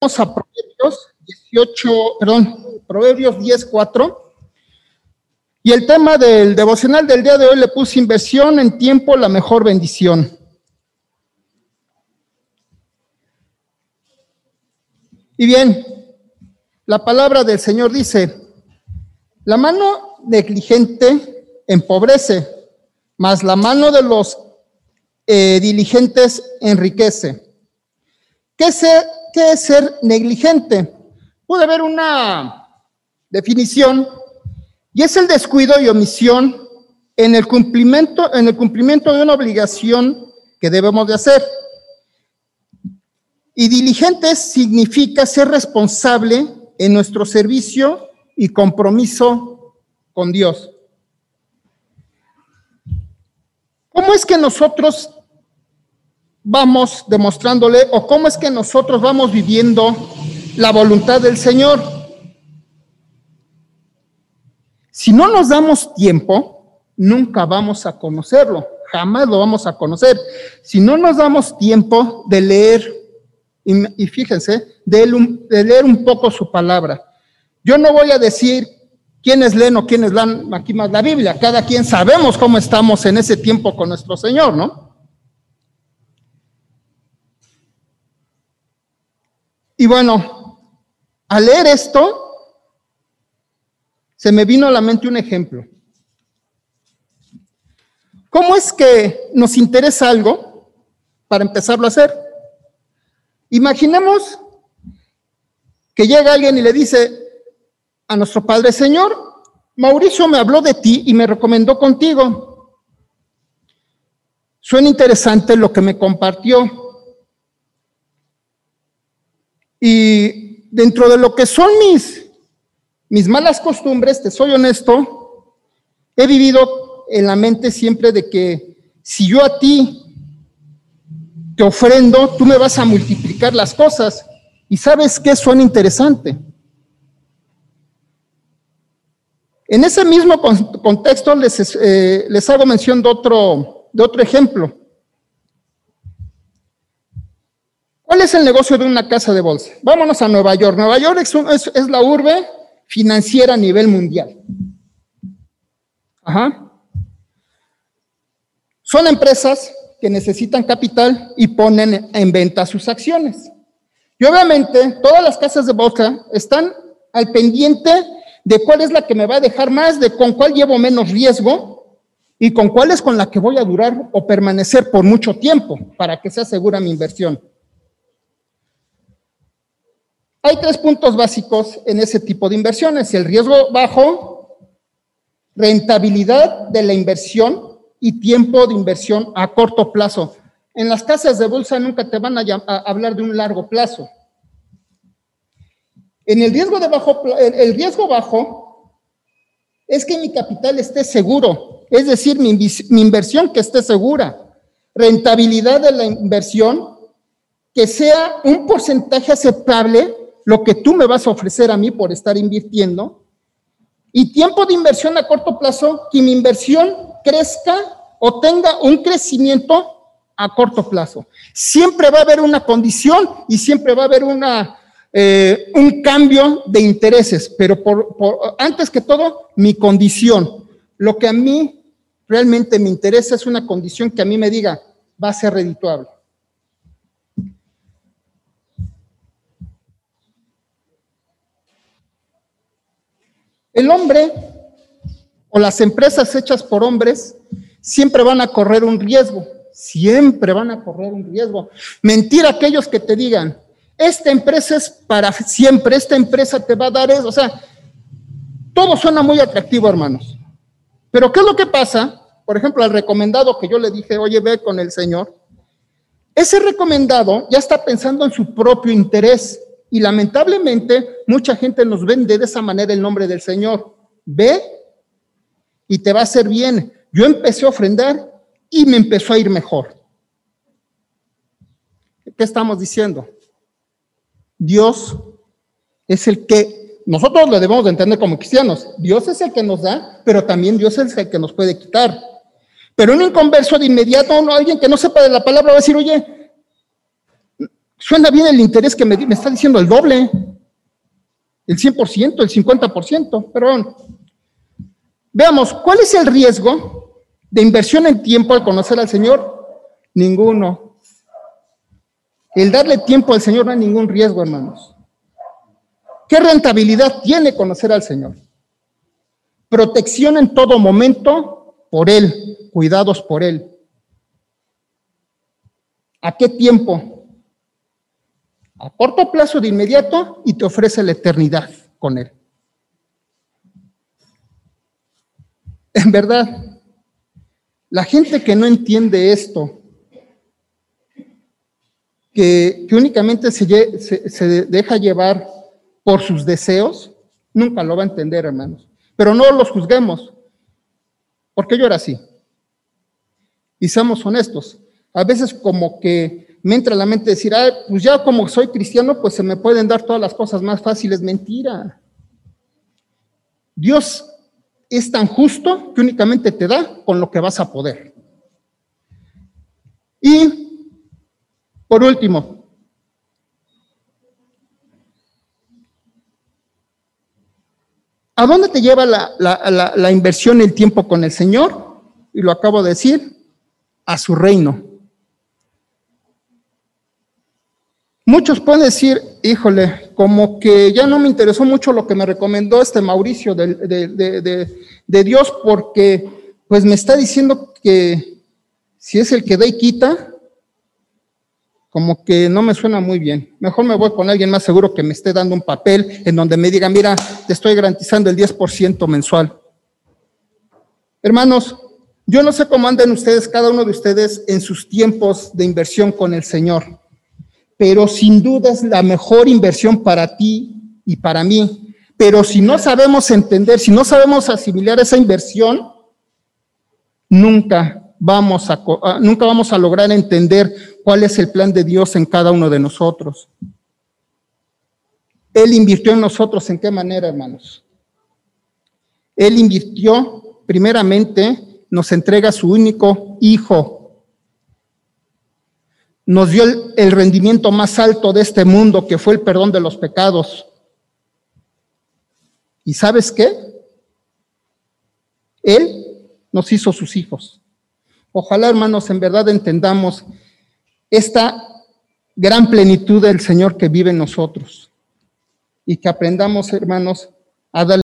Vamos a Proverbios 18, perdón, Proverbios 10, 4. Y el tema del devocional del día de hoy le puse inversión en tiempo, la mejor bendición. Y bien, la palabra del Señor dice, la mano negligente empobrece, mas la mano de los eh, diligentes enriquece. ¿Qué, se, ¿Qué es ser negligente? Puede haber una definición y es el descuido y omisión en el cumplimiento, en el cumplimiento de una obligación que debemos de hacer. Y diligente significa ser responsable en nuestro servicio y compromiso con Dios. ¿Cómo es que nosotros vamos demostrándole o cómo es que nosotros vamos viviendo la voluntad del Señor. Si no nos damos tiempo, nunca vamos a conocerlo, jamás lo vamos a conocer. Si no nos damos tiempo de leer, y, fíjense, de, de leer un poco su palabra. Yo no voy a decir quiénes leen o quiénes leen aquí más la Biblia, cada quien sabemos cómo estamos en ese tiempo con nuestro Señor, ¿no? Y bueno, al leer esto, se me vino a la mente un ejemplo. ¿Cómo es que nos interesa algo para empezarlo a hacer? Imaginemos que llega alguien y le dice a nuestro Padre, Señor, Mauricio me habló de ti y me recomendó contigo. Suena interesante lo que me compartió. Y dentro de lo que son mis, mis malas costumbres, te soy honesto, he vivido en la mente siempre de que si yo a ti te ofrendo, tú me vas a multiplicar las cosas. Y sabes qué suena interesante. En ese mismo contexto les, eh, les hago mención de otro, de otro ejemplo. ¿Cuál es el negocio de una casa de bolsa? Vámonos a Nueva York. Nueva York es, la urbe financiera a nivel mundial. Ajá. Son empresas que necesitan capital y ponen en venta sus acciones. Y obviamente todas las casas de bolsa están al pendiente de cuál es la que me va a dejar más, de con cuál llevo menos riesgo y con cuál es con la que voy a durar o permanecer por mucho tiempo para que sea segura mi inversión. Hay tres puntos básicos en ese tipo de inversiones. El riesgo bajo, rentabilidad de la inversión y tiempo de inversión a corto plazo. En las casas de bolsa nunca te van a, hablar de un largo plazo. En el riesgo, de bajo, el riesgo bajo es que mi capital esté seguro, es decir, mi, mi inversión que esté segura. Rentabilidad de la inversión que sea un porcentaje aceptable lo que tú me vas a ofrecer a mí por estar invirtiendo, y tiempo de inversión a corto plazo, que mi inversión crezca o tenga un crecimiento a corto plazo. Siempre va a haber una condición y siempre va a haber una, eh, un cambio de intereses, pero por, antes que todo, mi condición. Lo que a mí realmente me interesa es una condición que a mí me diga, va a ser redituable. El hombre o las empresas hechas por hombres siempre van a correr un riesgo, siempre van a correr un riesgo. Mentir a aquellos que te digan, esta empresa es para siempre, esta empresa te va a dar eso, o sea, todo suena muy atractivo, hermanos. Pero ¿qué es lo que pasa? Por ejemplo, al recomendado que yo le dije, oye, ve con el Señor, ese recomendado ya está pensando en su propio interés. Y lamentablemente mucha gente nos vende de esa manera el nombre del Señor. Ve y te va a hacer bien. Yo empecé a ofrendar y me empezó a ir mejor. ¿Qué estamos diciendo? Dios es el que nosotros lo debemos de entender como cristianos. Dios es el que nos da, pero también Dios es el que nos puede quitar. Pero un inconverso de inmediato, alguien que no sepa de la palabra va a decir, oye, Suena bien el interés que me, está diciendo el doble, el 100%, el 50%, pero bueno. Veamos, ¿cuál es el riesgo de inversión en tiempo al conocer al Señor? Ninguno. El darle tiempo al Señor no hay ningún riesgo, hermanos. ¿Qué rentabilidad tiene conocer al Señor? Protección en todo momento por Él, cuidados por Él. ¿A qué tiempo? A corto plazo de inmediato y te ofrece la eternidad con Él. En verdad, la gente que no entiende esto, que, únicamente se, se deja llevar por sus deseos, nunca lo va a entender, hermanos. Pero no los juzguemos, porque yo era así. Y seamos honestos. A veces como que me entra a la mente decir, ah, pues ya como soy cristiano, pues se me pueden dar todas las cosas más fáciles. Mentira. Dios es tan justo que únicamente te da con lo que vas a poder. Y, por último, ¿a dónde te lleva la, la, la, inversión, el tiempo con el Señor? Y lo acabo de decir, a su reino. Muchos pueden decir, híjole, como que ya no me interesó mucho lo que me recomendó este Mauricio de, Dios, porque pues me está diciendo que si es el que da y quita, como que no me suena muy bien. Mejor me voy con alguien más seguro que me esté dando un papel en donde me diga, mira, te estoy garantizando el 10% mensual. Hermanos, yo no sé cómo andan ustedes, cada uno de ustedes, en sus tiempos de inversión con el Señor pero sin duda es la mejor inversión para ti y para mí. Pero si no sabemos entender, si no sabemos asimilar esa inversión, nunca vamos a, ah, nunca vamos a lograr entender cuál es el plan de Dios en cada uno de nosotros. Él invirtió en nosotros en qué manera, hermanos. Él invirtió, primeramente, nos entrega su único hijo, nos dio el, rendimiento más alto de este mundo, que fue el perdón de los pecados. ¿Y sabes qué? Él nos hizo sus hijos. Ojalá, hermanos, en verdad entendamos esta gran plenitud del Señor que vive en nosotros y que aprendamos, hermanos, a darle